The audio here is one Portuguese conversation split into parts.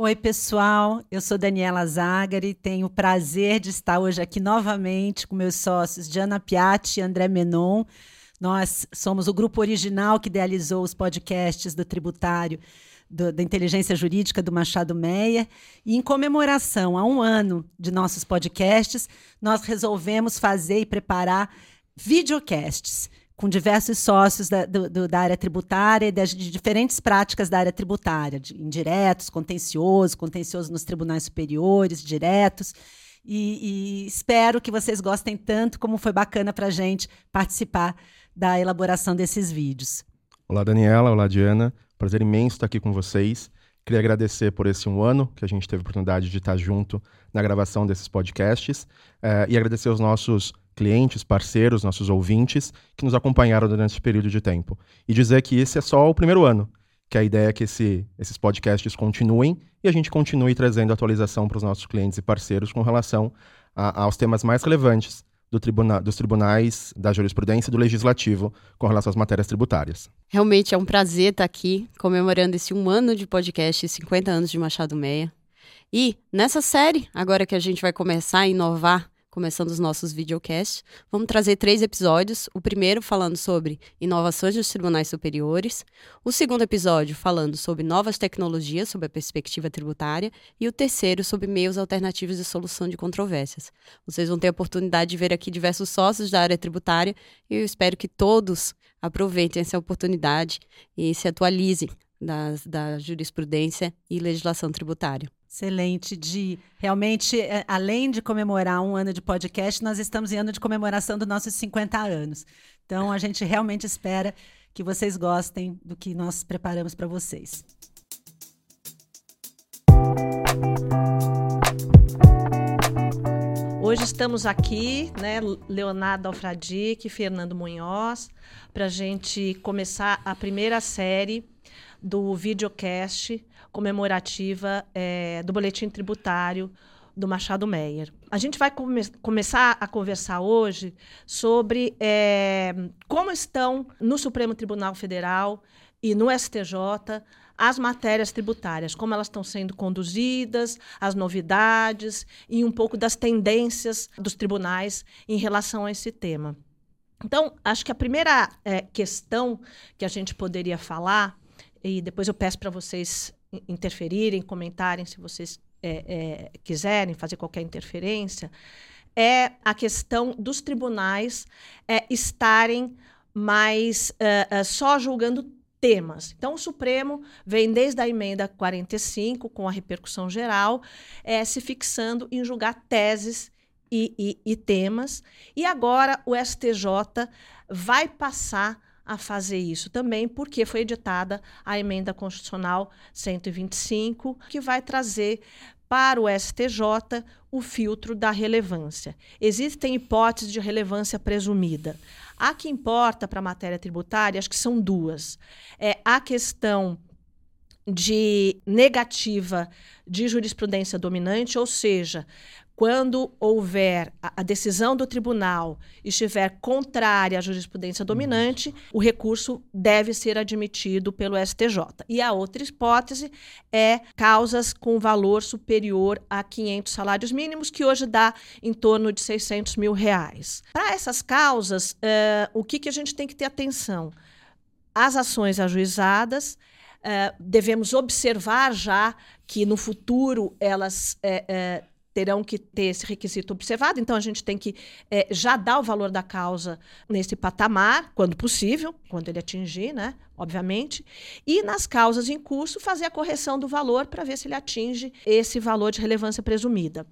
Oi, pessoal. Eu sou Daniela Zagari. Tenho o prazer de estar hoje aqui novamente com meus sócios Diana Piatti e André Menon. Nós somos o grupo original que idealizou os podcasts do Tributário do, da Inteligência Jurídica do Machado Meia. E em comemoração a um ano de nossos podcasts, nós resolvemos fazer e preparar videocasts com diversos sócios da, do, do, da área tributária e de diferentes práticas da área tributária, de indiretos, contencioso, contencioso nos tribunais superiores, diretos. E, e espero que vocês gostem tanto como foi bacana para a gente participar da elaboração desses vídeos. Olá, Daniela. Olá, Diana. Prazer imenso estar aqui com vocês. Queria agradecer por esse um ano que a gente teve a oportunidade de estar junto na gravação desses podcasts uh, e agradecer aos nossos clientes, parceiros, nossos ouvintes que nos acompanharam durante esse período de tempo. E dizer que esse é só o primeiro ano, que a ideia é que esse, esses podcasts continuem e a gente continue trazendo atualização para os nossos clientes e parceiros com relação a, aos temas mais relevantes do tribuna dos tribunais, da jurisprudência e do legislativo com relação às matérias tributárias. Realmente é um prazer estar aqui comemorando esse um ano de podcast e 50 anos de Machado Meia. E nessa série, agora que a gente vai começar a inovar começando os nossos videocasts. Vamos trazer três episódios. O primeiro falando sobre inovações dos tribunais superiores. O segundo episódio falando sobre novas tecnologias, sobre a perspectiva tributária. E o terceiro sobre meios alternativos de solução de controvérsias. Vocês vão ter a oportunidade de ver aqui diversos sócios da área tributária e eu espero que todos aproveitem essa oportunidade e se atualizem da, da jurisprudência e legislação tributária. Excelente, de realmente, é, além de comemorar um ano de podcast, nós estamos em ano de comemoração dos nossos 50 anos. Então, a gente realmente espera que vocês gostem do que nós preparamos para vocês. Hoje estamos aqui, né, Leonardo Alfradique, Fernando Munhoz, para a gente começar a primeira série do videocast comemorativa é, do Boletim Tributário do Machado Meyer. A gente vai come começar a conversar hoje sobre é, como estão no Supremo Tribunal Federal e no STJ as matérias tributárias, como elas estão sendo conduzidas, as novidades e um pouco das tendências dos tribunais em relação a esse tema. Então, acho que a primeira é, questão que a gente poderia falar, e depois eu peço para vocês interferirem, comentarem se vocês é, é, quiserem fazer qualquer interferência, é a questão dos tribunais é, estarem mais uh, uh, só julgando temas. Então, o Supremo vem desde a emenda 45, com a repercussão geral, é, se fixando em julgar teses e, e, e temas, e agora o STJ vai passar a fazer isso também, porque foi editada a emenda constitucional 125, que vai trazer para o STJ o filtro da relevância. Existem hipóteses de relevância presumida. A que importa para a matéria tributária, acho que são duas. É a questão de negativa de jurisprudência dominante, ou seja, quando houver a, decisão do tribunal estiver contrária à jurisprudência dominante, o recurso deve ser admitido pelo STJ. E a outra hipótese é causas com valor superior a 500 salários mínimos, que hoje dá em torno de 600 mil reais. Para essas causas, uh, o que, que a gente tem que ter atenção? As ações ajuizadas, uh, devemos observar já que no futuro elas uh, terão que ter esse requisito observado, então a gente tem que é, já dar o valor da causa nesse patamar, quando possível, quando ele atingir, né? Obviamente. E nas causas em curso, fazer a correção do valor para ver se ele atinge esse valor de relevância presumida.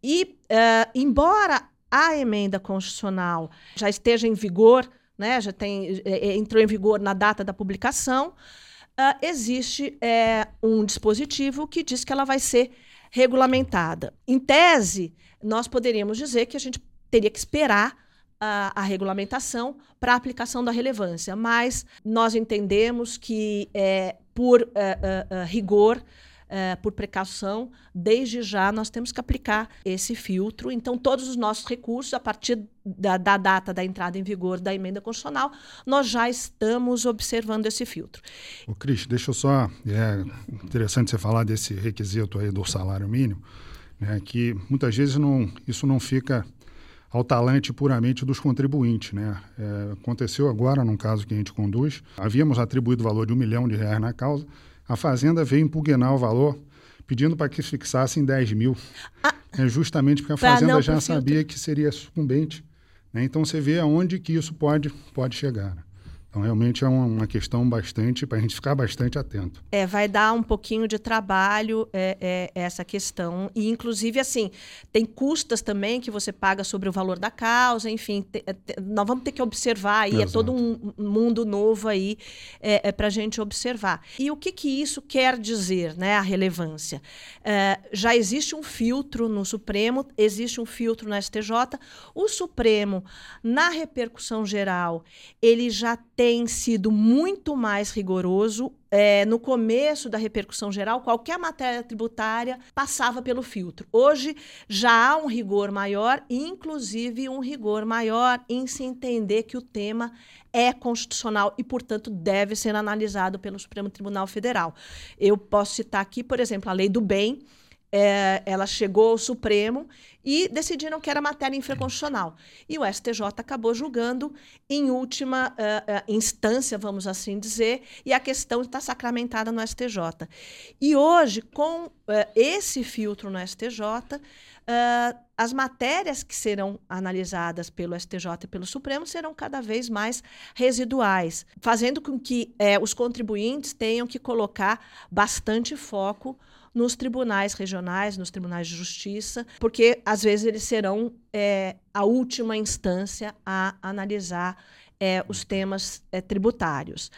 E, uh, embora a emenda constitucional já esteja em vigor, né, já tem, é, entrou em vigor na data da publicação, uh, existe é, um dispositivo que diz que ela vai ser regulamentada. Em tese, nós poderíamos dizer que a gente teria que esperar a, a regulamentação para a aplicação da relevância, mas nós entendemos que, é, por uh, uh, rigor, é, por precaução, desde já nós temos que aplicar esse filtro. Então, todos os nossos recursos, a partir da, da, data da entrada em vigor da emenda constitucional, nós já estamos observando esse filtro. O Cris, deixa eu só. É interessante você falar desse requisito aí do salário mínimo, né, que muitas vezes não, isso não fica ao talante puramente dos contribuintes. Né? É, aconteceu agora, num caso que a gente conduz, havíamos atribuído o valor de um milhão de reais na causa, a Fazenda veio impugnar o valor pedindo para que fixassem 10 mil. Ah, é justamente porque a Fazenda já sabia que seria sucumbente. Né? Então você vê aonde que isso pode, pode chegar. Então, realmente é uma, questão bastante, para a gente ficar bastante atento. É, vai dar um pouquinho de trabalho é, é, essa questão. E, inclusive, assim, tem custas também que você paga sobre o valor da causa, enfim, te, é, te, nós vamos ter que observar aí, Exato. é todo um mundo novo aí é, é para a gente observar. E o que, que isso quer dizer, né, a relevância? É, já existe um filtro no Supremo, existe um filtro no STJ. O Supremo, na repercussão geral, ele já tem tem sido muito mais rigoroso. É, no começo da repercussão geral, qualquer matéria tributária passava pelo filtro. Hoje já há um rigor maior, inclusive um rigor maior em se entender que o tema é constitucional e, portanto, deve ser analisado pelo Supremo Tribunal Federal. Eu posso citar aqui, por exemplo, a lei do bem é, ela chegou ao Supremo e decidiram que era matéria infraconstitucional. E o STJ acabou julgando em última uh, uh, instância, vamos assim dizer, e a questão está sacramentada no STJ. E hoje, com uh, esse filtro no STJ, as matérias que serão analisadas pelo STJ e pelo Supremo serão cada vez mais residuais, fazendo com que os contribuintes tenham que colocar bastante foco nos tribunais regionais, nos tribunais de justiça, porque às vezes eles serão é, a última instância a analisar é, os temas é, tributários.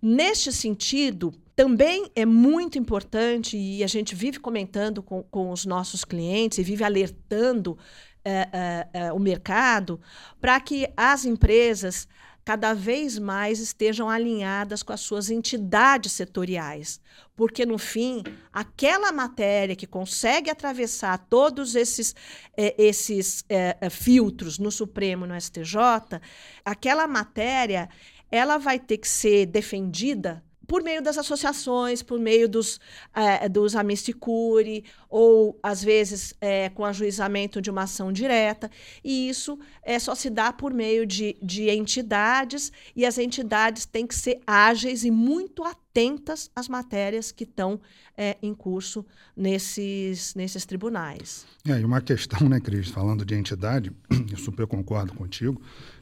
Neste sentido, também é muito importante, e a gente vive comentando com, com os nossos clientes e vive alertando é, é, é, o mercado para que as empresas cada vez mais estejam alinhadas com as suas entidades setoriais. Porque, no fim, aquela matéria que consegue atravessar todos esses, eh, esses eh, filtros no Supremo e no STJ, aquela matéria ela vai ter que ser defendida por meio das associações, por meio dos, é, dos Amisticuri, ou às vezes é, com ajuizamento de uma ação direta. E isso é, só se dá por meio de, de entidades, e as entidades têm que ser ágeis e muito atentas às matérias que estão é, em curso nesses, nesses tribunais. É, e uma questão, né, Cris, falando de entidade, eu super concordo contigo,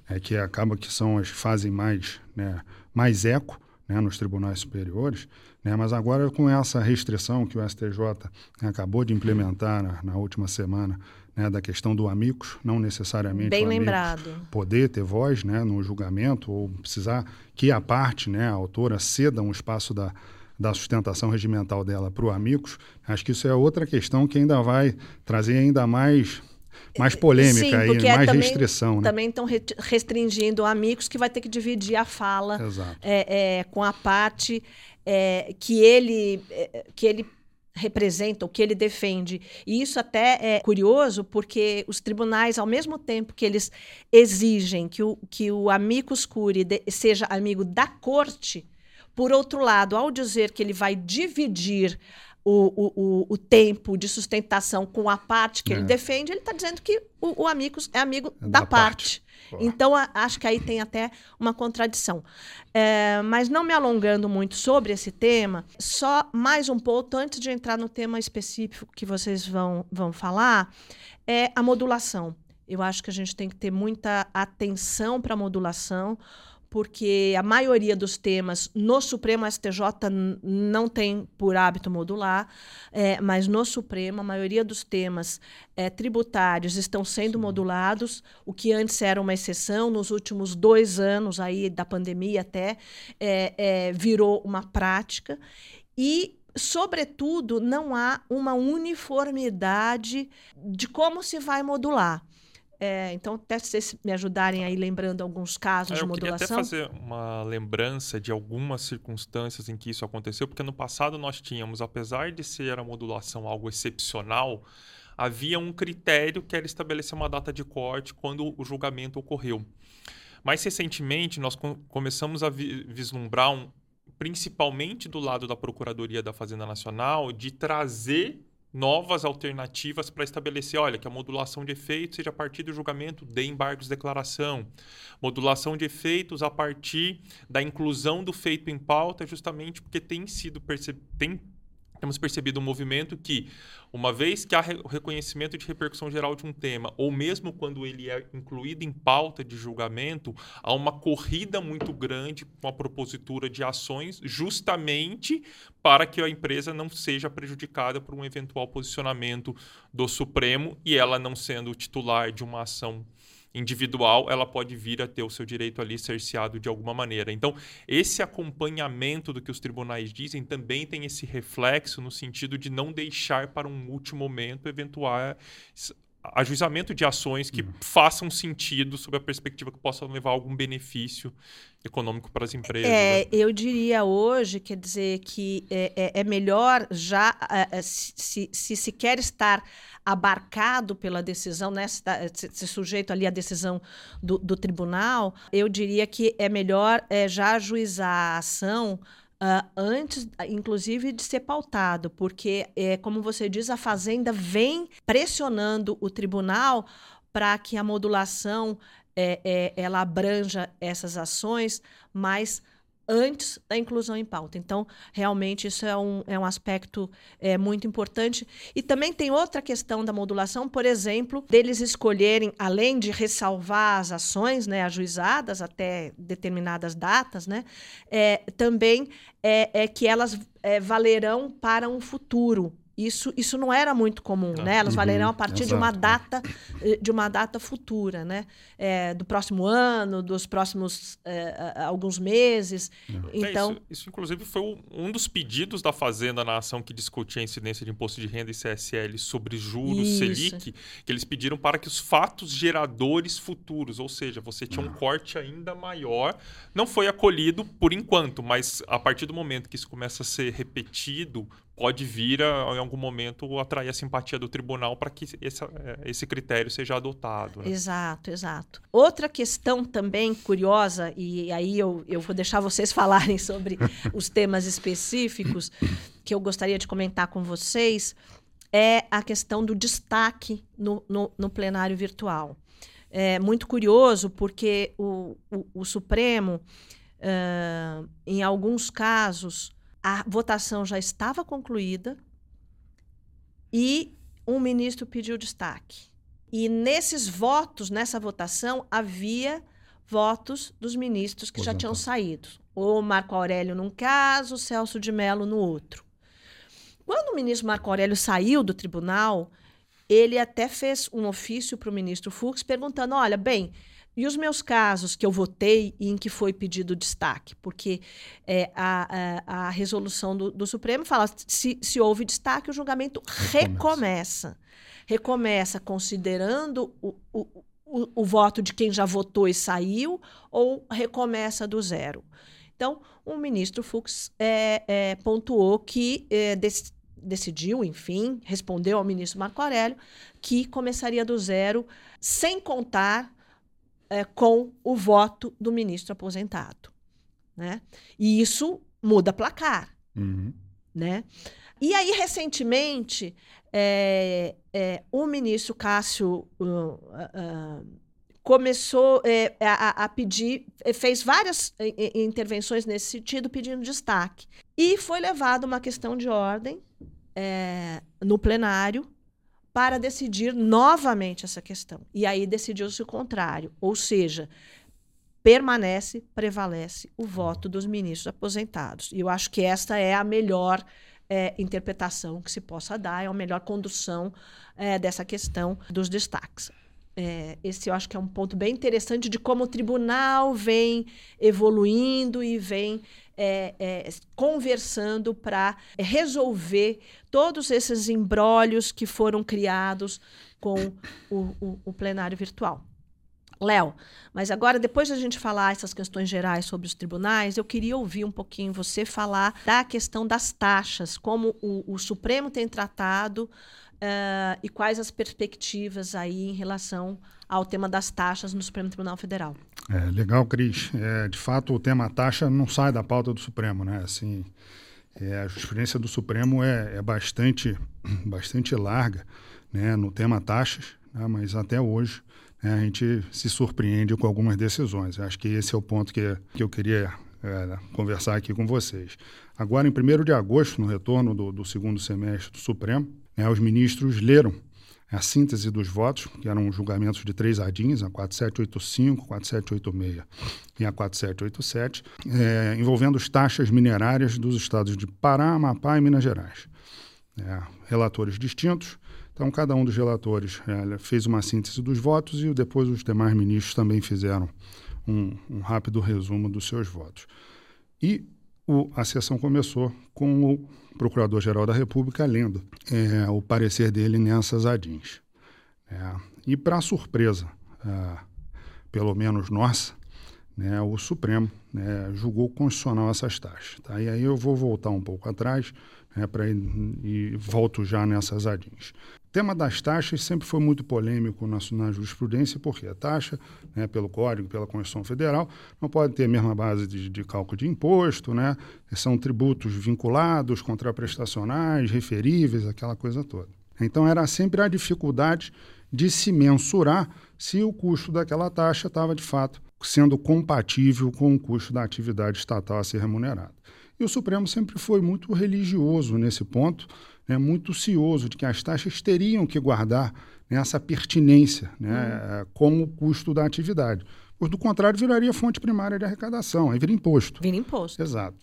é que acaba que são as fazem mais, né, mais eco, né, nos tribunais superiores, né, mas agora com essa restrição que o STJ né, acabou de implementar na, na última semana, né, da questão do amigos, não necessariamente Bem lembrado. poder ter voz né, no julgamento ou precisar que a parte, né, a autora, ceda um espaço da, da sustentação regimental dela para o amigos, acho que isso é outra questão que ainda vai trazer ainda mais mais polêmica Sim, e é mais também, restrição. Né? Também estão restringindo amigos que vai ter que dividir a fala é, é, com a parte é, que ele é, que ele representa, o que ele defende. E isso até é curioso, porque os tribunais, ao mesmo tempo que eles exigem que o, que o amicus curi seja amigo da corte, por outro lado, ao dizer que ele vai dividir o, o, o, tempo de sustentação com a parte que é. ele defende, ele está dizendo que o, o Amigos é amigo é da, da, parte. parte. Então, a, acho que aí tem até uma contradição. É, mas não me alongando muito sobre esse tema, só mais um ponto antes de entrar no tema específico que vocês vão, vão falar, é a modulação. Eu acho que a gente tem que ter muita atenção para a modulação, porque a maioria dos temas no Supremo STJ não tem por hábito modular, é, mas no Supremo a maioria dos temas é, tributários estão sendo Sim. modulados, o que antes era uma exceção, nos últimos dois anos aí da pandemia até é, é virou uma prática e sobretudo não há uma uniformidade de como se vai modular. É, então, até vocês me ajudarem aí lembrando alguns casos É, de eu queria até modulação. fazer uma lembrança de algumas circunstâncias em que isso aconteceu, porque no passado nós tínhamos, apesar de ser a modulação algo excepcional, havia um critério que era estabelecer uma data de corte quando o julgamento ocorreu. Mais recentemente, nós com- começamos a vi- vislumbrar, um, principalmente do lado da Procuradoria da Fazenda Nacional, de trazer novas alternativas para estabelecer, olha, que a modulação de efeitos seja a partir do julgamento de embargos de declaração, modulação de efeitos a partir da inclusão do feito em pauta, justamente porque tem sido perce- tem temos percebido um movimento que, uma vez que há re- o reconhecimento de repercussão geral de um tema, ou mesmo quando ele é incluído em pauta de julgamento, há uma corrida muito grande com a propositura de ações, justamente para que a empresa não seja prejudicada por um eventual posicionamento do Supremo e ela não sendo titular de uma ação individual, ela pode vir a ter o seu direito ali cerceado de alguma maneira. Então, esse acompanhamento do que os tribunais dizem também tem esse reflexo no sentido de não deixar para um último momento eventuais ajuizamento de ações que façam sentido sob a perspectiva que possam levar algum benefício econômico para as empresas. É, né? eu diria hoje, quer dizer, que é, é- é melhor já, é, é, se, se, se quer estar abarcado pela decisão, né, se, tá- se- se sujeito ali à decisão do, do tribunal, eu diria que é melhor é, já ajuizar a ação ah, antes, ah, inclusive, de ser pautado, porque, é, como você diz, a Fazenda vem pressionando o tribunal para que a modulação é, é, ela abranja essas ações, mas antes da inclusão em pauta. Então, realmente, isso é um, é um aspecto é, muito importante. E também tem outra questão da modulação, por exemplo, deles escolherem, além de ressalvar as ações né, ajuizadas até determinadas datas, né, é, também é, é que elas é, valerão para um futuro. Isso, isso não era muito comum, Não. né? Elas Uhum, valerão a partir de uma exato. data eh, de uma data futura, né? É, do próximo ano, dos próximos a- alguns meses. É, Então, isso, isso, inclusive, foi um dos pedidos da Fazenda na ação que discutia a incidência de imposto de renda e CSL sobre juros Isso. Selic, que eles pediram para que os fatos geradores futuros, ou seja, você tinha um corte ainda maior, não foi acolhido por enquanto, mas a partir do momento que isso começa a ser repetido, pode vir a, em algum momento atrair a simpatia do tribunal para que esse, eh, esse critério seja adotado. né? Exato, exato. Outra questão também curiosa, e aí eu, eu vou deixar vocês falarem sobre os temas específicos que eu gostaria de comentar com vocês, é a questão do destaque no, no, no plenário virtual. É muito curioso porque o, o, o Supremo, ah, em alguns casos, a votação já estava concluída e um ministro pediu destaque. E nesses votos, nessa votação, havia votos dos ministros que já tinham saído. O Marco Aurélio num caso, o Celso de Mello no outro. Quando o ministro Marco Aurélio saiu do tribunal, ele até fez um ofício para o ministro Fux perguntando: olha, bem, e os meus casos que eu votei e em que foi pedido destaque? Porque é, a, a, a resolução do, do Supremo fala: se, se houve destaque, o julgamento recomeça. Recomeça considerando o, o, o, o voto de quem já votou e saiu ou recomeça do zero. Então, o ministro Fux é, é, pontuou que é, dec- decidiu, enfim, respondeu ao ministro Marco Aurélio que começaria do zero, sem contar é, com o voto do ministro aposentado. Né? E isso muda placar. Uhum. Né? E aí, recentemente, é, é, o ministro Cássio uh, uh, começou é, a, a pedir, eh, fez várias eh, eh, intervenções nesse sentido, pedindo destaque. E foi levada uma questão de ordem é, no plenário para decidir novamente essa questão. E aí decidiu-se o contrário, ou seja, permanece, prevalece o voto dos ministros aposentados. E eu acho que esta é a melhor é, interpretação que se possa dar, é a melhor condução é, dessa questão dos destaques. é, esse eu acho que é um ponto bem interessante de como o tribunal vem evoluindo e vem é, é, conversando para resolver todos esses embrólios que foram criados com o, o, o plenário virtual. Léo, mas agora, depois de a gente falar essas questões gerais sobre os tribunais, eu queria ouvir um pouquinho você falar da questão das taxas, como o, o Supremo tem tratado uh, e quais as perspectivas aí em relação ao tema das taxas no Supremo Tribunal Federal. É, legal, Cris. É, de fato, o tema taxa não sai da pauta do Supremo, né? Assim, é, a jurisprudência do Supremo é, é, bastante, bastante larga né, no tema taxas, né, mas até hoje né, a gente se surpreende com algumas decisões. Acho que esse é o ponto que, que eu queria é, conversar aqui com vocês. Agora, em 1 de agosto, no retorno do, do segundo semestre do Supremo, né, os ministros leram a síntese dos votos, que eram julgamentos de três adinhas, a 4785, 4786 e a 4787, é, envolvendo as taxas minerárias dos estados de Pará, Amapá e Minas Gerais. É, relatores distintos, então cada um dos relatores é, fez uma síntese dos votos e depois os demais ministros também fizeram um, um rápido resumo dos seus votos. E o, a sessão começou com o Procurador-Geral da República lendo é, o parecer dele nessas adins. É, e, para surpresa, é, pelo menos nossa, né, o Supremo né, julgou constitucional essas taxas. Tá? E aí eu vou voltar um pouco atrás né, para e volto já nessas adins. O tema das taxas sempre foi muito polêmico na, jurisprudência, porque a taxa, né, pelo Código, pela Constituição Federal, não pode ter a mesma base de, de cálculo de imposto, né, são tributos vinculados, contraprestacionais, referíveis, aquela coisa toda. Então era sempre a dificuldade de se mensurar se o custo daquela taxa estava, de fato, sendo compatível com o custo da atividade estatal a ser remunerada. E o Supremo sempre foi muito religioso nesse ponto, né, muito cioso de que as taxas teriam que guardar né, essa pertinência né, hum. como custo da atividade. Pois, do contrário, viraria fonte primária de arrecadação, aí vira imposto. Vira imposto. Exato.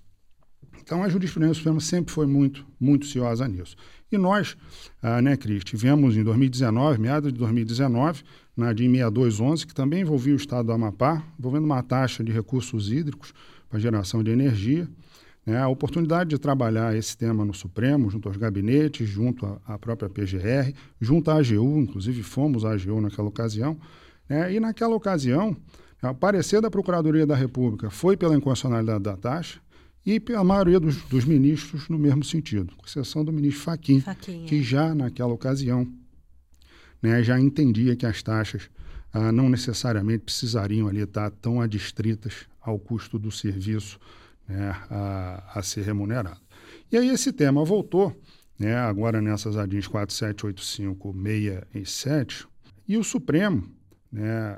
Então, a jurisprudência do Supremo sempre foi muito, muito ciosa nisso. E nós, ah, né, Cris, tivemos em 2019, meados de 2019, na DIN 6211, que também envolvia o estado do Amapá, envolvendo uma taxa de recursos hídricos para geração de energia. Né, a oportunidade de trabalhar esse tema no Supremo, junto aos gabinetes, junto à própria PGR, junto à AGU, inclusive fomos à AGU naquela ocasião. Né, e naquela ocasião, o parecer da Procuradoria da República foi pela inconstitucionalidade da taxa e a maioria dos, dos ministros no mesmo sentido, com exceção do ministro Faquim, que já naquela ocasião né, já entendia que as taxas ah, não necessariamente precisariam ali estar tão adstritas ao custo do serviço né, a, a, ser remunerado. E aí esse tema voltou, né, agora nessas ADINs 4785, 6 e 7, e o Supremo, né,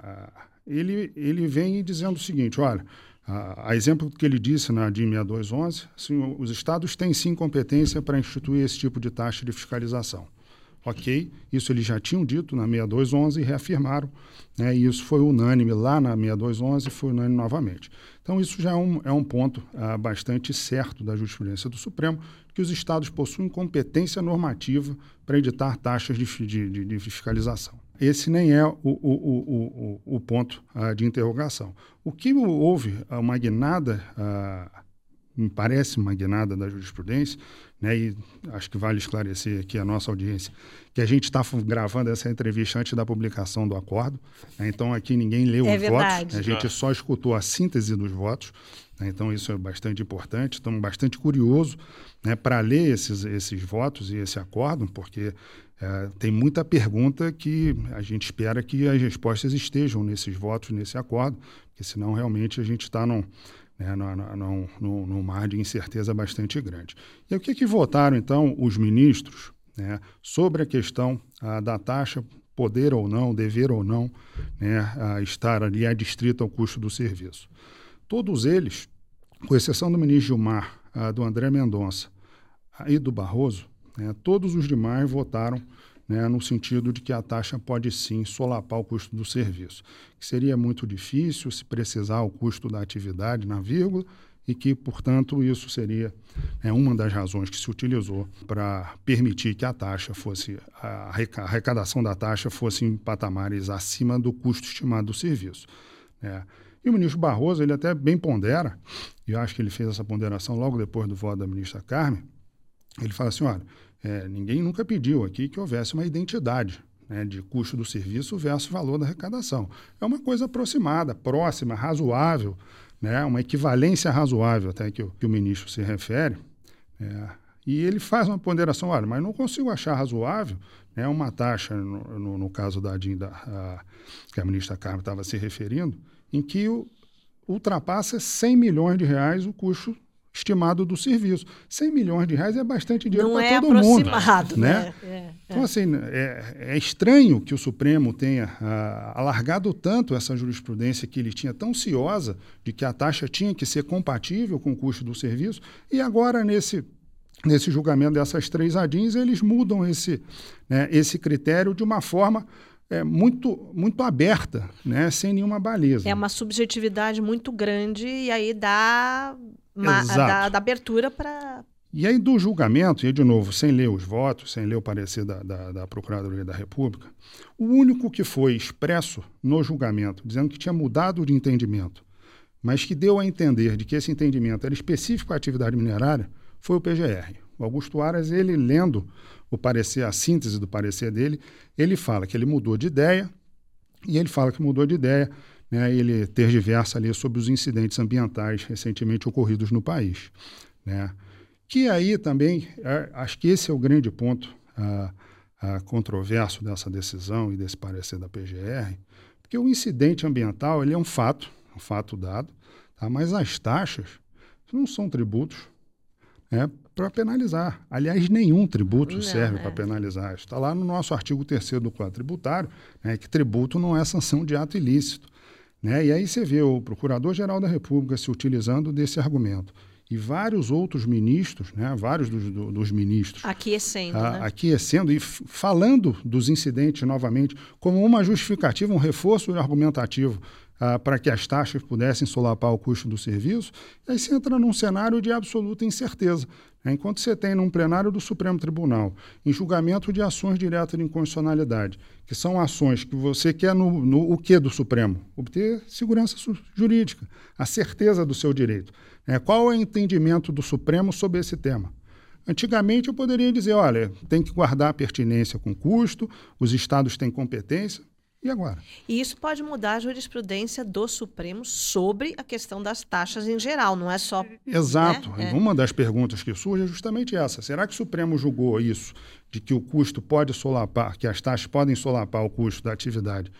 ele, ele vem dizendo o seguinte, olha, a, a exemplo que ele disse na ADIN 6211, assim, os estados têm sim competência para instituir esse tipo de taxa de fiscalização. Ok, isso eles já tinham dito na 6211 e reafirmaram, né, e isso foi unânime lá na 6211 e foi unânime novamente. Então, isso já é um, é um ponto ah, bastante certo da jurisprudência do Supremo, que os estados possuem competência normativa para editar taxas de, de, de, fiscalização. Esse nem é o, o, o, o, o ponto ah, de interrogação. O que houve uma guinada ah, me parece uma guinada da jurisprudência, né, e acho que vale esclarecer aqui a nossa audiência, que a gente está gravando essa entrevista antes da publicação do acordo, né, então aqui ninguém leu é os verdade. votos, a gente ah. só escutou a síntese dos votos, né, então isso é bastante importante, estamos bastante curiosos né, para ler esses, esses votos e esse acordo, porque é, tem muita pergunta que a gente espera que as respostas estejam nesses votos, nesse acordo, porque senão realmente a gente está num né, num, num, mar de incerteza bastante grande. E o que, que votaram, então, os ministros né, sobre a questão ah, da taxa poder ou não, dever ou não né, estar ali adstrita ao custo do serviço? Todos eles, com exceção do ministro Gilmar, ah, do André Mendonça ah, e do Barroso, né, todos os demais votaram né, no sentido de que a taxa pode sim solapar o custo do serviço, que seria muito difícil se precisar o custo da atividade na vírgula e que, portanto, isso seria é, uma das razões que se utilizou para permitir que a taxa fosse, a arrecadação da taxa fosse em patamares acima do custo estimado do serviço. Né? E o ministro Barroso, ele até bem pondera, e eu acho que ele fez essa ponderação logo depois do voto da ministra Carmen, ele fala assim, olha, é, ninguém nunca pediu aqui que houvesse uma identidade né, de custo do serviço versus valor da arrecadação. É uma coisa aproximada, próxima, razoável, né, uma equivalência razoável até que, que o ministro se refere. É, e ele faz uma ponderação, olha, mas não consigo achar razoável né, uma taxa, no, no, no caso da, a, que a ministra Carmen estava se referindo, em que o, ultrapassa 100 milhões de reais o custo estimado do serviço. 100 milhões de reais é bastante dinheiro para é todo mundo. Né? né? É, é. Então, assim, é, é, estranho que o Supremo tenha ah, alargado tanto essa jurisprudência que ele tinha tão ciosa de que a taxa tinha que ser compatível com o custo do serviço, e agora, nesse, nesse julgamento dessas três ADINs, eles mudam esse, né, esse critério de uma forma é, muito, muito aberta, né, sem nenhuma baliza. É uma subjetividade muito grande e aí dá, dá, dá abertura para. E aí, do julgamento, e de novo, sem ler os votos, sem ler o parecer da, da, da Procuradoria da República, o único que foi expresso no julgamento, dizendo que tinha mudado de entendimento, mas que deu a entender de que esse entendimento era específico à atividade minerária, foi o PGR. O Augusto Aras, ele lendo o parecer, a síntese do parecer dele, ele fala que ele mudou de ideia, e ele fala que mudou de ideia, né, ele tergiversa ali sobre os incidentes ambientais recentemente ocorridos no país. Né? Que aí também, é, acho que esse é o grande ponto a, a controverso dessa decisão e desse parecer da PGR, porque o incidente ambiental ele é um fato, um fato dado, tá? mas as taxas não são tributos, né? para penalizar. Aliás, nenhum tributo não, serve é. para penalizar. Está lá no nosso artigo 3 do Código Tributário, né, que tributo não é sanção de ato ilícito. Né? E aí você vê o Procurador-Geral da República se utilizando desse argumento. E vários outros ministros, né, vários dos, do, dos ministros. Aquecendo. A, né? Aquecendo e falando dos incidentes novamente como uma justificativa, um reforço argumentativo ah, para que as taxas pudessem solapar o custo do serviço, aí você entra num cenário de absoluta incerteza. Enquanto você tem num plenário do Supremo Tribunal, em julgamento de ações diretas de inconstitucionalidade, que são ações que você quer no, no o que do Supremo? Obter segurança jurídica, a certeza do seu direito. Né? Qual é o entendimento do Supremo sobre esse tema? Antigamente eu poderia dizer, olha, tem que guardar a pertinência com custo, os estados têm competência. E agora? E isso pode mudar a jurisprudência do Supremo sobre a questão das taxas em geral, não é só. Exato. Né? É. Uma das perguntas que surge é justamente essa. Será que o Supremo julgou isso, de que o custo pode solapar, que as taxas podem solapar o custo da atividade,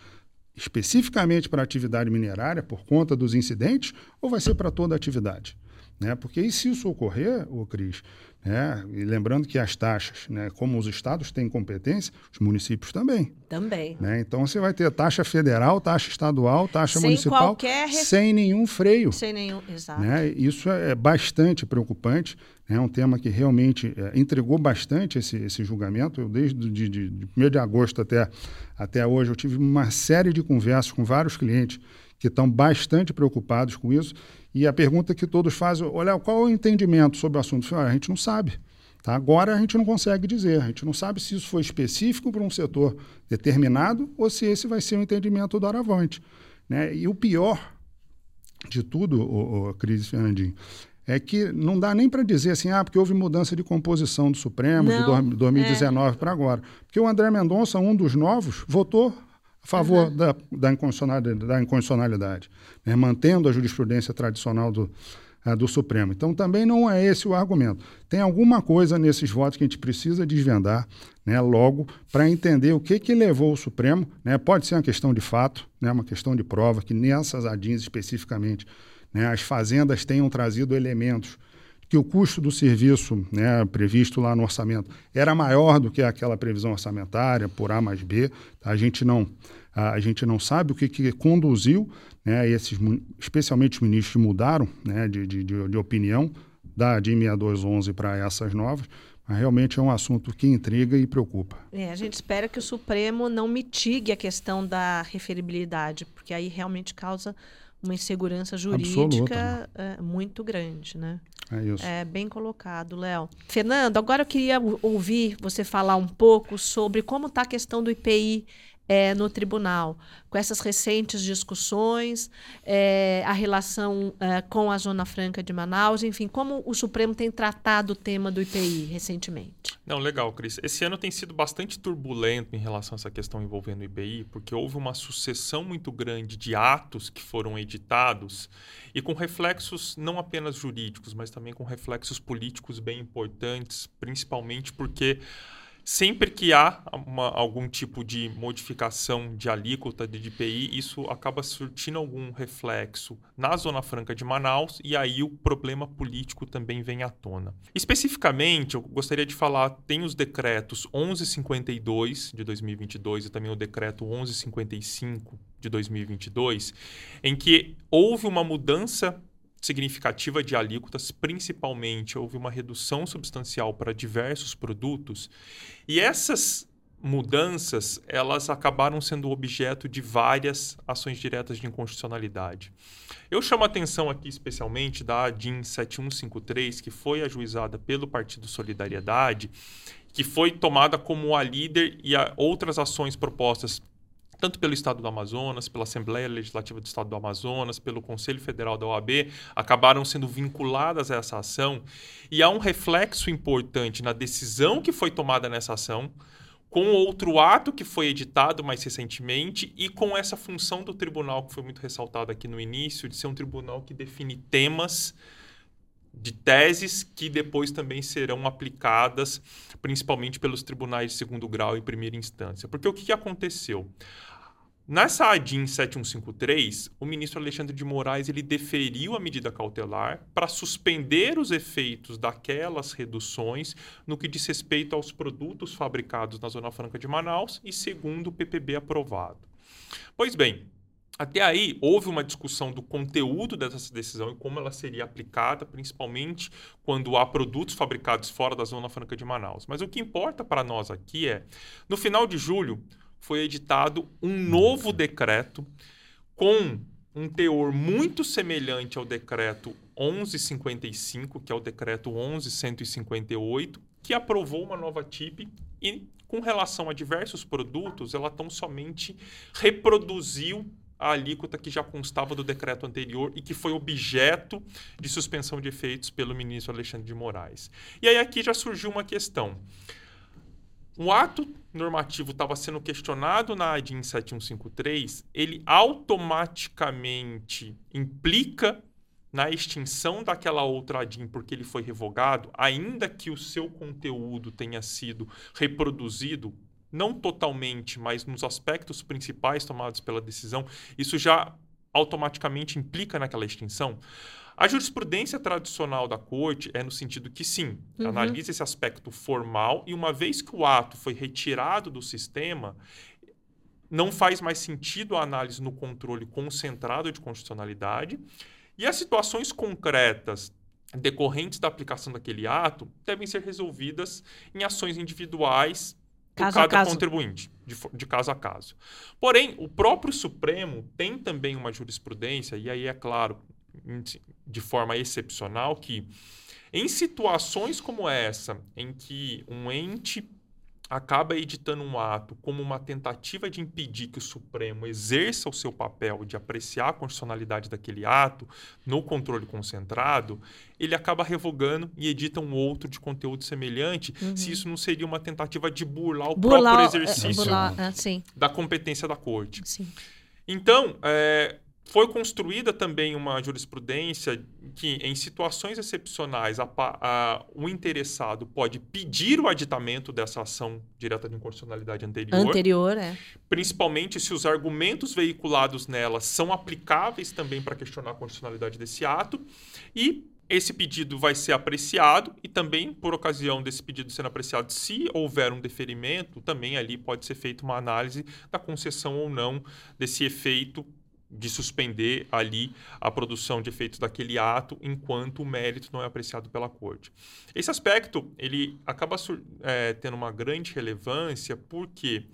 especificamente para a atividade minerária, por conta dos incidentes, ou vai ser para toda a atividade? Né? Porque e se isso ocorrer, o Cris, né? E lembrando que as taxas, né, como os estados têm competência, os municípios também. Também. Né? Então você vai ter taxa federal, taxa estadual, taxa sem municipal, qualquer... sem nenhum freio. Sem nenhum, exato. Né? Isso é bastante preocupante. É um tema que realmente é, entregou bastante esse, esse julgamento. Eu, desde de, de, de 1 de agosto até, até hoje, eu tive uma série de conversas com vários clientes que estão bastante preocupados com isso. E a pergunta que todos fazem, olha, qual é o entendimento sobre o assunto? a gente não sabe. Tá? Agora a gente não consegue dizer, a gente não sabe se isso foi específico para um setor determinado ou se esse vai ser o entendimento do Aravante. Né? E o pior de tudo, o, o Cris Fernandinho, é que não dá nem para dizer assim, ah, porque houve mudança de composição do Supremo não, de 2019 é. para agora. Porque o André Mendonça, um dos novos, votou a favor uhum. da, da, inconstitucionalidade, da né, mantendo a jurisprudência tradicional do, uh, do Supremo. Então, também não é esse o argumento. Tem alguma coisa nesses votos que a gente precisa desvendar né, logo para entender o que, que levou o Supremo. Né, pode ser uma questão de fato, né, uma questão de prova, que nessas ADINs especificamente, né, as fazendas tenham trazido elementos que o custo do serviço né, previsto lá no orçamento era maior do que aquela previsão orçamentária por A mais B. A gente não, a, gente não sabe o que, que conduziu né, esses, especialmente os ministros mudaram né, de, de, de opinião da DIN 6211 para essas novas, realmente é um assunto que intriga e preocupa. É, a gente espera que o Supremo não mitigue a questão da referibilidade, porque aí realmente causa uma insegurança jurídica é, muito grande, né? É isso. É bem colocado, Léo. Fernando, agora eu queria ouvir você falar um pouco sobre como está a questão do IPI é, no tribunal, com essas recentes discussões, é, a relação é, com a Zona Franca de Manaus, enfim, como o Supremo tem tratado o tema do IPI recentemente. Não, legal, Cris. Esse ano tem sido bastante turbulento em relação a essa questão envolvendo o IPI, porque houve uma sucessão muito grande de atos que foram editados e com reflexos não apenas jurídicos, mas também com reflexos políticos bem importantes, principalmente porque Sempre que há uma, algum tipo de modificação de alíquota de DPI, isso acaba surtindo algum reflexo na Zona Franca de Manaus e aí o problema político também vem à tona. Especificamente, eu gostaria de falar, tem os decretos 1152 de 2022 e também o decreto 1155 de 2022, em que houve uma mudança significativa de alíquotas, principalmente houve uma redução substancial para diversos produtos, e essas mudanças, elas acabaram sendo objeto de várias ações diretas de inconstitucionalidade. Eu chamo a atenção aqui especialmente da ADIM 7153, que foi ajuizada pelo Partido Solidariedade, que foi tomada como a líder e a outras ações propostas tanto pelo Estado do Amazonas, pela Assembleia Legislativa do Estado do Amazonas, pelo Conselho Federal da OAB, acabaram sendo vinculadas a essa ação. E há um reflexo importante na decisão que foi tomada nessa ação, com outro ato que foi editado mais recentemente e com essa função do tribunal que foi muito ressaltada aqui no início, de ser um tribunal que define temas de teses que depois também serão aplicadas, principalmente pelos tribunais de segundo grau e primeira instância. Porque o que, aconteceu? Nessa ADIM 7153, o ministro Alexandre de Moraes ele deferiu a medida cautelar para suspender os efeitos daquelas reduções no que diz respeito aos produtos fabricados na Zona Franca de Manaus e segundo o PPB aprovado. Pois bem, até aí houve uma discussão do conteúdo dessa decisão e como ela seria aplicada, principalmente quando há produtos fabricados fora da Zona Franca de Manaus. Mas o que importa para nós aqui é, no final de julho, foi editado um novo decreto com um teor muito semelhante ao decreto 1155, que é o decreto 11158, que aprovou uma nova TIP e com relação a diversos produtos, ela tão somente reproduziu a alíquota que já constava do decreto anterior e que foi objeto de suspensão de efeitos pelo ministro Alexandre de Moraes. E aí aqui já surgiu uma questão. O ato normativo estava sendo questionado na ADIM 7153, ele automaticamente implica na extinção daquela outra ADIM porque ele foi revogado, ainda que o seu conteúdo tenha sido reproduzido, não totalmente, mas nos aspectos principais tomados pela decisão, isso já automaticamente implica naquela extinção? A jurisprudência tradicional da corte é no sentido que, sim, uhum. analisa esse aspecto formal e, uma vez que o ato foi retirado do sistema, não faz mais sentido a análise no controle concentrado de constitucionalidade. E as situações concretas decorrentes da aplicação daquele ato devem ser resolvidas em ações individuais por cada caso. contribuinte, de, de, caso a caso. Porém, o próprio Supremo tem também uma jurisprudência, e aí é claro, de forma excepcional que, em situações como essa, em que um ente acaba editando um ato como uma tentativa de impedir que o Supremo exerça o seu papel de apreciar a constitucionalidade daquele ato no controle concentrado, ele acaba revogando e edita um outro de conteúdo semelhante, uhum. se isso não seria uma tentativa de burlar o burlar, próprio é, exercício burlar, é, da competência da corte. Sim. Então, é, foi construída também uma jurisprudência que, em situações excepcionais, a, a, o interessado pode pedir o aditamento dessa ação direta de inconstitucionalidade anterior. Anterior, é. Principalmente se os argumentos veiculados nela são aplicáveis também para questionar a constitucionalidade desse ato. E esse pedido vai ser apreciado e também, por ocasião desse pedido sendo apreciado, se houver um deferimento, também ali pode ser feita uma análise da concessão ou não desse efeito de suspender ali a produção de efeitos daquele ato enquanto o mérito não é apreciado pela corte. Esse aspecto ele acaba é, tendo uma grande relevância porque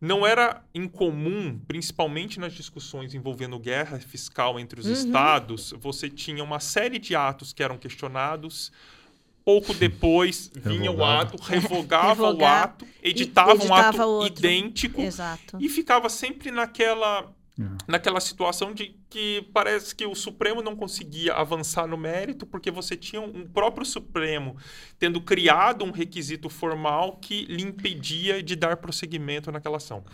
não era incomum, principalmente nas discussões envolvendo guerra fiscal entre os Uhum. estados, você tinha uma série de atos que eram questionados. Pouco depois vinha o ato, revogava o ato, editava, um editava ato outro. idêntico Exato. e ficava sempre naquela. Naquela situação de que parece que o Supremo não conseguia avançar no mérito porque você tinha um próprio Supremo tendo criado um requisito formal que lhe impedia de dar prosseguimento naquela ação.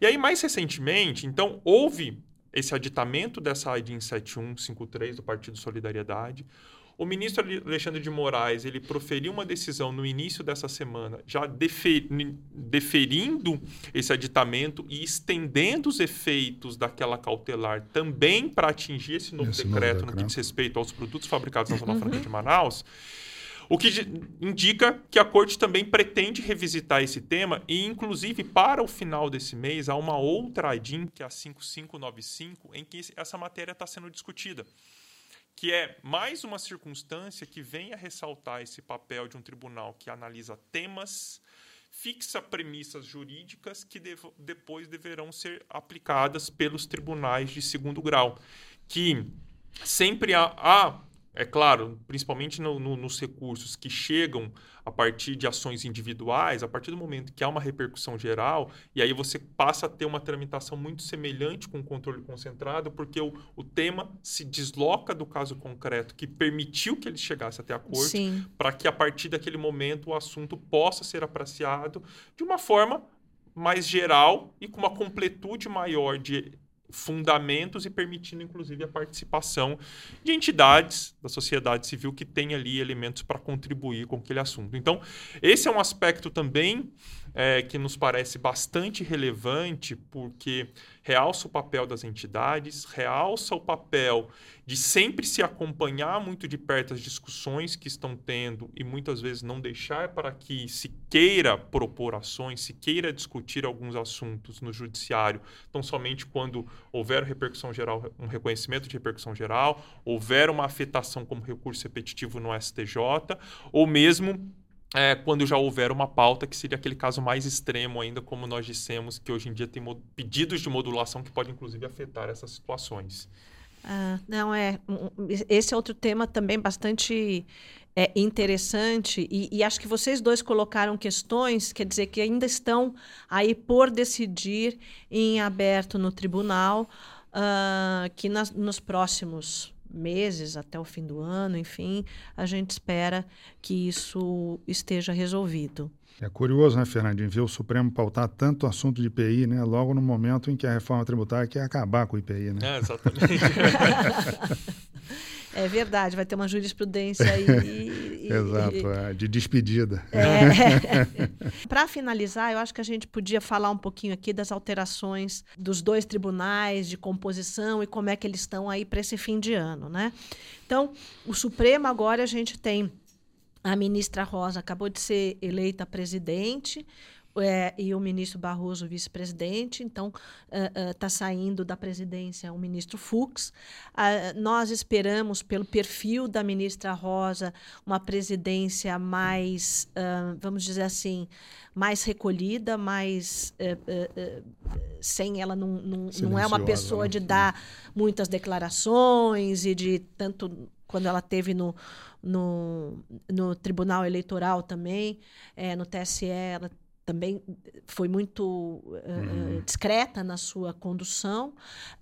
E aí mais recentemente, então houve esse aditamento dessa AIDIN 7153 do Partido Solidariedade. O ministro Ale- Alexandre de Moraes ele proferiu uma decisão no início dessa semana, já defe- deferindo esse aditamento e estendendo os efeitos daquela cautelar também para atingir esse novo Esse novo decreto no que diz respeito aos produtos fabricados na Zona Franca de Manaus. O que indica que a corte também pretende revisitar esse tema e, inclusive, para o final desse mês, há uma outra ADIM, que é a 5595, em que essa matéria está sendo discutida. Que é mais uma circunstância que vem a ressaltar esse papel de um tribunal que analisa temas, fixa premissas jurídicas que devo- depois deverão ser aplicadas pelos tribunais de segundo grau. Que sempre há, há, é claro, principalmente no- no- nos recursos que chegam a partir de ações individuais, a partir do momento que há uma repercussão geral, e aí você passa a ter uma tramitação muito semelhante com o controle concentrado, porque o, o tema se desloca do caso concreto que permitiu que ele chegasse até a corte, para que a partir daquele momento o assunto possa ser apreciado de uma forma mais geral e com uma completude maior de fundamentos e permitindo inclusive a participação de entidades da sociedade civil que têm ali elementos para contribuir com aquele assunto. Então, esse é um aspecto também é, que nos parece bastante relevante, porque realça o papel das entidades, realça o papel de sempre se acompanhar muito de perto as discussões que estão tendo e muitas vezes não deixar para que se queira propor ações, se queira discutir alguns assuntos no judiciário, tão somente quando houver repercussão geral, um reconhecimento de repercussão geral, houver uma afetação como recurso repetitivo no STJ, ou mesmo é, quando já houver uma pauta, que seria aquele caso mais extremo ainda, como nós dissemos, que hoje em dia tem pedidos de modulação que podem inclusive afetar essas situações. Ah, não, é. Esse é outro tema também bastante é, interessante. E, e acho que vocês dois colocaram questões, quer dizer, que ainda estão aí por decidir em aberto no tribunal, ah, que nas- nos próximos meses, até o fim do ano, enfim, a gente espera que isso esteja resolvido. É curioso, né, Fernandinho, ver o Supremo pautar tanto assunto de IPI, né, logo no momento em que a reforma tributária quer acabar com o IPI, né? É, exatamente. É verdade, vai ter uma jurisprudência aí. e- e- Exato, é, de despedida. É. Para finalizar, eu acho que a gente podia falar um pouquinho aqui das alterações dos dois tribunais de composição e como é que eles estão aí para esse fim de ano, né? Então, o Supremo agora a gente tem a ministra Rosa acabou de ser eleita presidente. É, e o ministro Barroso vice-presidente, então está saindo da presidência o ministro Fux. Ah, nós esperamos, pelo perfil da ministra Rosa, uma presidência mais, ah, vamos dizer assim, mais recolhida, mais eh, eh, eh, sem ela não, não, não é uma Silenciosa, pessoa né? de dar muitas declarações e de tanto quando ela teve no, no, no Tribunal Eleitoral também, eh, no TSE, ela também foi muito eh, eh, discreta na sua condução.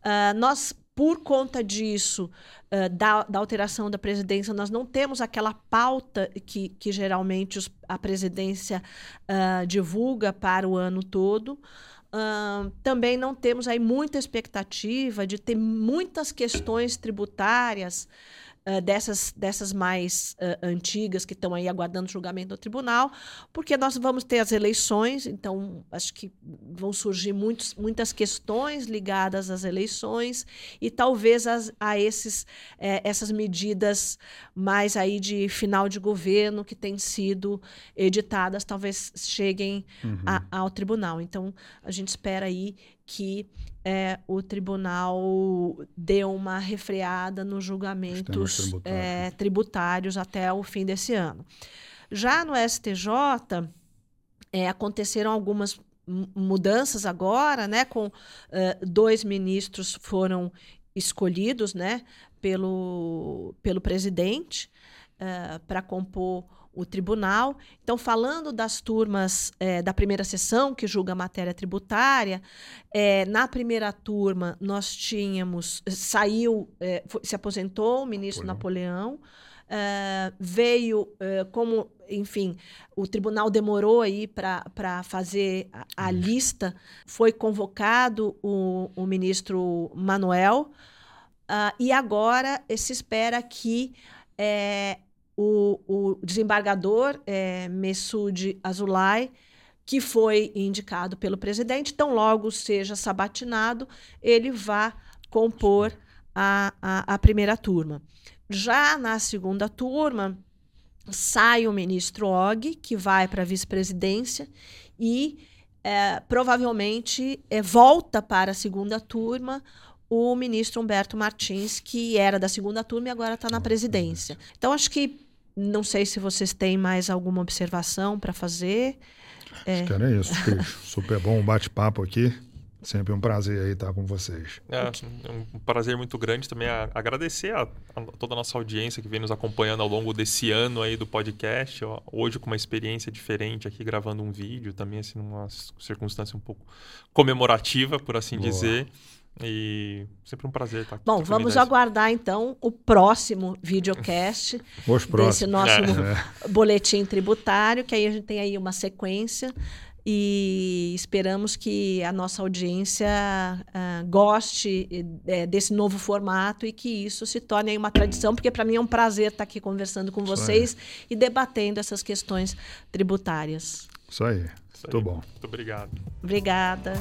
Ah, nós, por conta disso, ah, da, da alteração da presidência, nós não temos aquela pauta que, que geralmente os- a presidência ah, divulga para o ano todo. Ah, também não temos aí muita expectativa de ter muitas questões tributárias dessas, dessas mais ah, antigas que estão aí aguardando julgamento do tribunal, porque nós vamos ter as eleições, então acho que vão surgir muitos, muitas questões ligadas às eleições e talvez as, a esses, eh, essas medidas mais aí de final de governo que têm sido editadas, talvez cheguem a- ao tribunal. Então a gente espera aí que eh, o tribunal dê uma refreada nos julgamentos tributários. eh, tributários até o fim desse ano. Já no STJ, eh, aconteceram algumas mudanças agora, né? Com uh, dois ministros foram escolhidos, né? Pelo, pelo presidente uh, para compor o tribunal. Então, falando das turmas é, da primeira sessão, que julga a matéria tributária, é, na primeira turma nós tínhamos, saiu, é, se aposentou o ministro Napoleão, Napoleão veio como, enfim, o tribunal demorou aí para fazer a, a lista, foi convocado o, o ministro Manuel, uh, e agora se espera que é, o, o desembargador é, Messoud Azulay, que foi indicado pelo presidente, tão logo seja sabatinado, ele vá compor a, a, a primeira turma. Já na segunda turma, sai o ministro Og, que vai para a vice-presidência, e é, provavelmente é, volta para a segunda turma o ministro Humberto Martins, que era da segunda turma e agora está na presidência. Então, acho que não sei se vocês têm mais alguma observação para fazer. É... Acho que era isso, Cris. Super bom bate-papo aqui. Sempre um prazer aí estar com vocês. É, um prazer muito grande também a, agradecer a, a, toda a nossa audiência que vem nos acompanhando ao longo desse ano aí do podcast. Hoje com uma experiência diferente aqui gravando um vídeo, também assim numa circunstância um pouco comemorativa, por assim Boa. dizer. E sempre um prazer estar aqui. Bom, vamos aguardar então o próximo videocast Os desse nosso é. boletim tributário, que aí a gente tem aí uma sequência e esperamos que a nossa audiência uh, goste uh, desse novo formato e que isso se torne uma tradição, porque para mim é um prazer estar aqui conversando com vocês e debatendo essas questões tributárias. Isso aí. Isso aí. Muito bom. Muito obrigado. Obrigada.